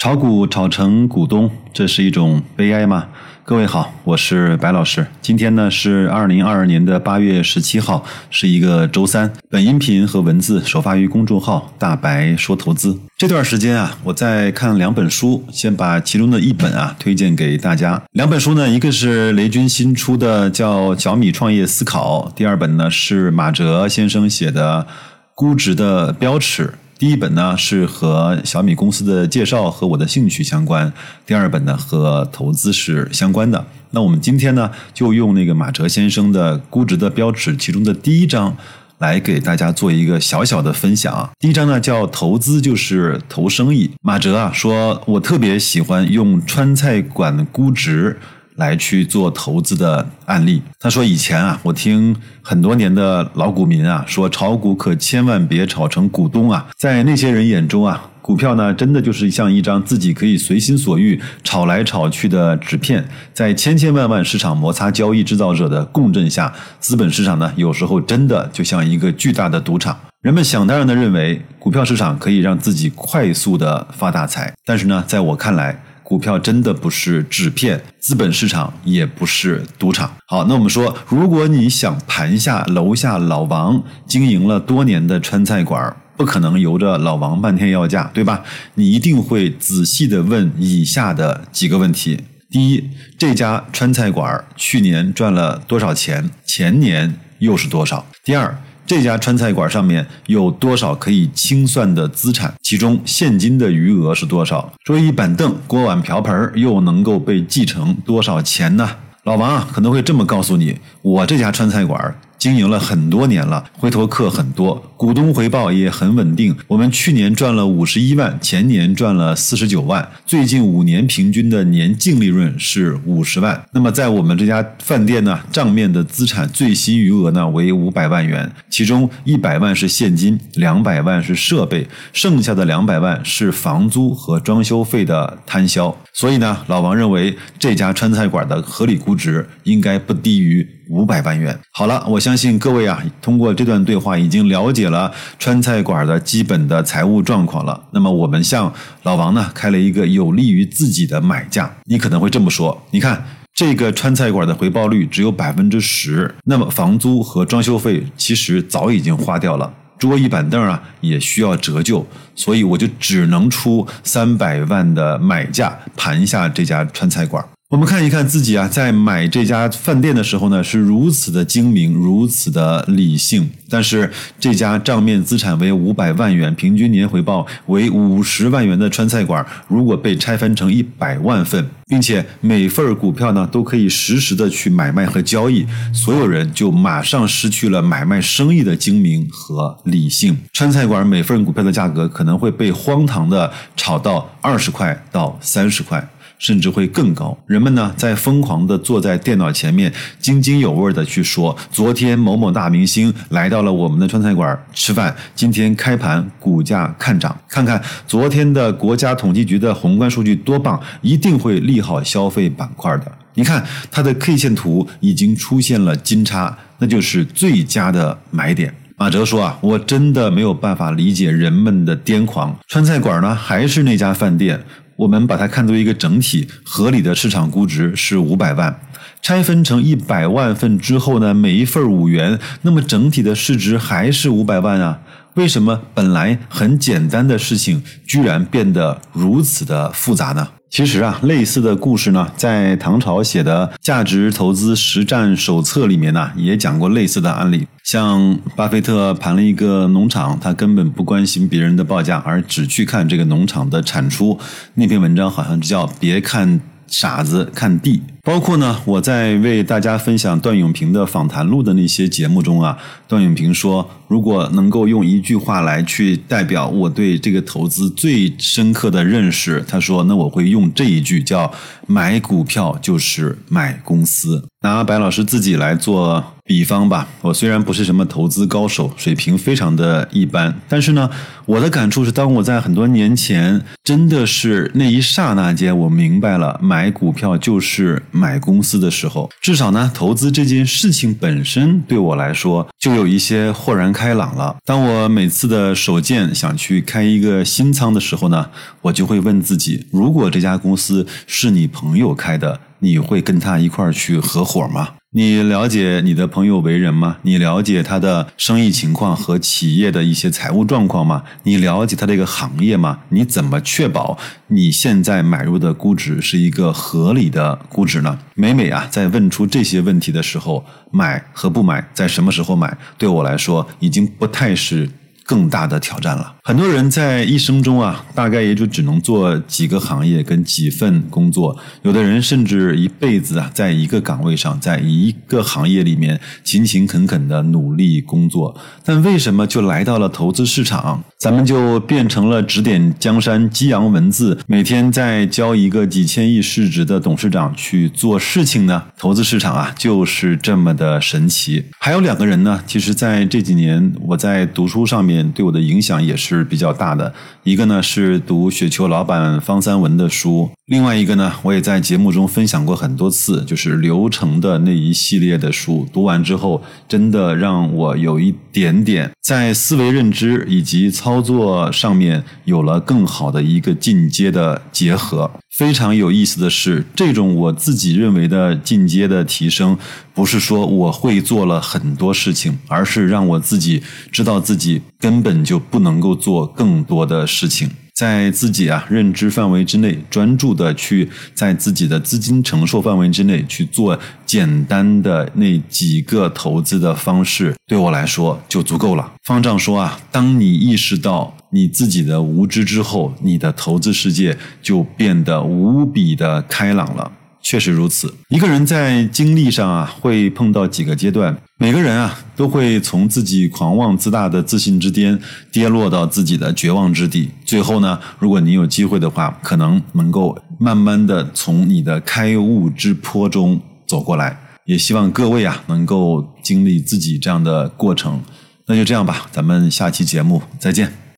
炒股炒成股东，这是一种悲哀吗？各位好，我是白老师。今天呢是二零二二年的八月十七号，是一个周三。本音频和文字首发于公众号“大白说投资”。这段时间啊，我在看两本书，先把其中的一本啊推荐给大家。两本书呢，一个是雷军新出的叫《小米创业思考》，第二本呢是马哲先生写的《估值的标尺》。第一本呢是和小米公司的介绍和我的兴趣相关，第二本呢和投资是相关的。那我们今天呢就用那个马哲先生的《估值的标尺》其中的第一章来给大家做一个小小的分享。第一章呢叫“投资就是投生意”。马哲啊说，我特别喜欢用川菜馆估值。来去做投资的案例。他说：“以前啊，我听很多年的老股民啊说，炒股可千万别炒成股东啊。在那些人眼中啊，股票呢，真的就是像一张自己可以随心所欲炒来炒去的纸片。在千千万万市场摩擦交易制造者的共振下，资本市场呢，有时候真的就像一个巨大的赌场。人们想当然的认为，股票市场可以让自己快速的发大财。但是呢，在我看来，股票真的不是纸片，资本市场也不是赌场。好，那我们说，如果你想盘下楼下老王经营了多年的川菜馆，不可能由着老王漫天要价，对吧？你一定会仔细的问以下的几个问题：第一，这家川菜馆去年赚了多少钱？前年又是多少？第二。这家川菜馆上面有多少可以清算的资产？其中现金的余额是多少？桌椅板凳、锅碗瓢盆又能够被继承多少钱呢？老王啊，可能会这么告诉你：我这家川菜馆。经营了很多年了，回头客很多，股东回报也很稳定。我们去年赚了五十一万，前年赚了四十九万，最近五年平均的年净利润是五十万。那么在我们这家饭店呢，账面的资产最新余额呢为五百万元，其中一百万是现金，两百万是设备，剩下的两百万是房租和装修费的摊销。所以呢，老王认为这家川菜馆的合理估值应该不低于。五百万元。好了，我相信各位啊，通过这段对话已经了解了川菜馆的基本的财务状况了。那么我们向老王呢开了一个有利于自己的买价。你可能会这么说：，你看这个川菜馆的回报率只有百分之十，那么房租和装修费其实早已经花掉了，桌椅板凳啊也需要折旧，所以我就只能出三百万的买价盘下这家川菜馆。我们看一看自己啊，在买这家饭店的时候呢，是如此的精明，如此的理性。但是这家账面资产为五百万元，平均年回报为五十万元的川菜馆，如果被拆分成一百万份，并且每份股票呢都可以实时的去买卖和交易，所有人就马上失去了买卖生意的精明和理性。川菜馆每份股票的价格可能会被荒唐的炒到二十块到三十块。甚至会更高。人们呢，在疯狂的坐在电脑前面，津津有味的去说：昨天某某大明星来到了我们的川菜馆吃饭，今天开盘股价看涨。看看昨天的国家统计局的宏观数据多棒，一定会利好消费板块的。你看它的 K 线图已经出现了金叉，那就是最佳的买点。马哲说啊，我真的没有办法理解人们的癫狂。川菜馆呢，还是那家饭店。我们把它看作一个整体，合理的市场估值是五百万，拆分成一百万份之后呢，每一份五元，那么整体的市值还是五百万啊？为什么本来很简单的事情，居然变得如此的复杂呢？其实啊，类似的故事呢，在唐朝写的《价值投资实战手册》里面呢，也讲过类似的案例。像巴菲特盘了一个农场，他根本不关心别人的报价，而只去看这个农场的产出。那篇文章好像叫“别看傻子看地”。包括呢，我在为大家分享段永平的访谈录的那些节目中啊，段永平说，如果能够用一句话来去代表我对这个投资最深刻的认识，他说，那我会用这一句，叫买股票就是买公司。拿白老师自己来做比方吧，我虽然不是什么投资高手，水平非常的一般，但是呢，我的感触是，当我在很多年前，真的是那一刹那间，我明白了，买股票就是。买公司的时候，至少呢，投资这件事情本身对我来说就有一些豁然开朗了。当我每次的手贱想去开一个新仓的时候呢，我就会问自己：如果这家公司是你朋友开的，你会跟他一块儿去合伙吗？你了解你的朋友为人吗？你了解他的生意情况和企业的一些财务状况吗？你了解他这个行业吗？你怎么确保你现在买入的估值是一个合理的估值呢？每每啊，在问出这些问题的时候，买和不买，在什么时候买，对我来说已经不太是。更大的挑战了。很多人在一生中啊，大概也就只能做几个行业跟几份工作。有的人甚至一辈子啊，在一个岗位上，在一个行业里面勤勤恳恳的努力工作。但为什么就来到了投资市场，咱们就变成了指点江山、激扬文字，每天在教一个几千亿市值的董事长去做事情呢？投资市场啊，就是这么的神奇。还有两个人呢，其实在这几年我在读书上面对我的影响也是比较大的。一个呢是读雪球老板方三文的书，另外一个呢，我也在节目中分享过很多次，就是流程的那一系列的书。读完之后，真的让我有一点点在思维认知以及操作上面有了更好的一个进阶的结合。非常有意思的是，这种我自己认为的进阶的提升，不是说我会做了很多事情，而是让我自己知道自己根本就不能够做更多的事情，在自己啊认知范围之内，专注的去在自己的资金承受范围之内去做简单的那几个投资的方式，对我来说就足够了。方丈说啊，当你意识到。你自己的无知之后，你的投资世界就变得无比的开朗了。确实如此，一个人在经历上啊，会碰到几个阶段。每个人啊，都会从自己狂妄自大的自信之巅跌落到自己的绝望之地。最后呢，如果你有机会的话，可能能够慢慢的从你的开悟之坡中走过来。也希望各位啊，能够经历自己这样的过程。那就这样吧，咱们下期节目再见。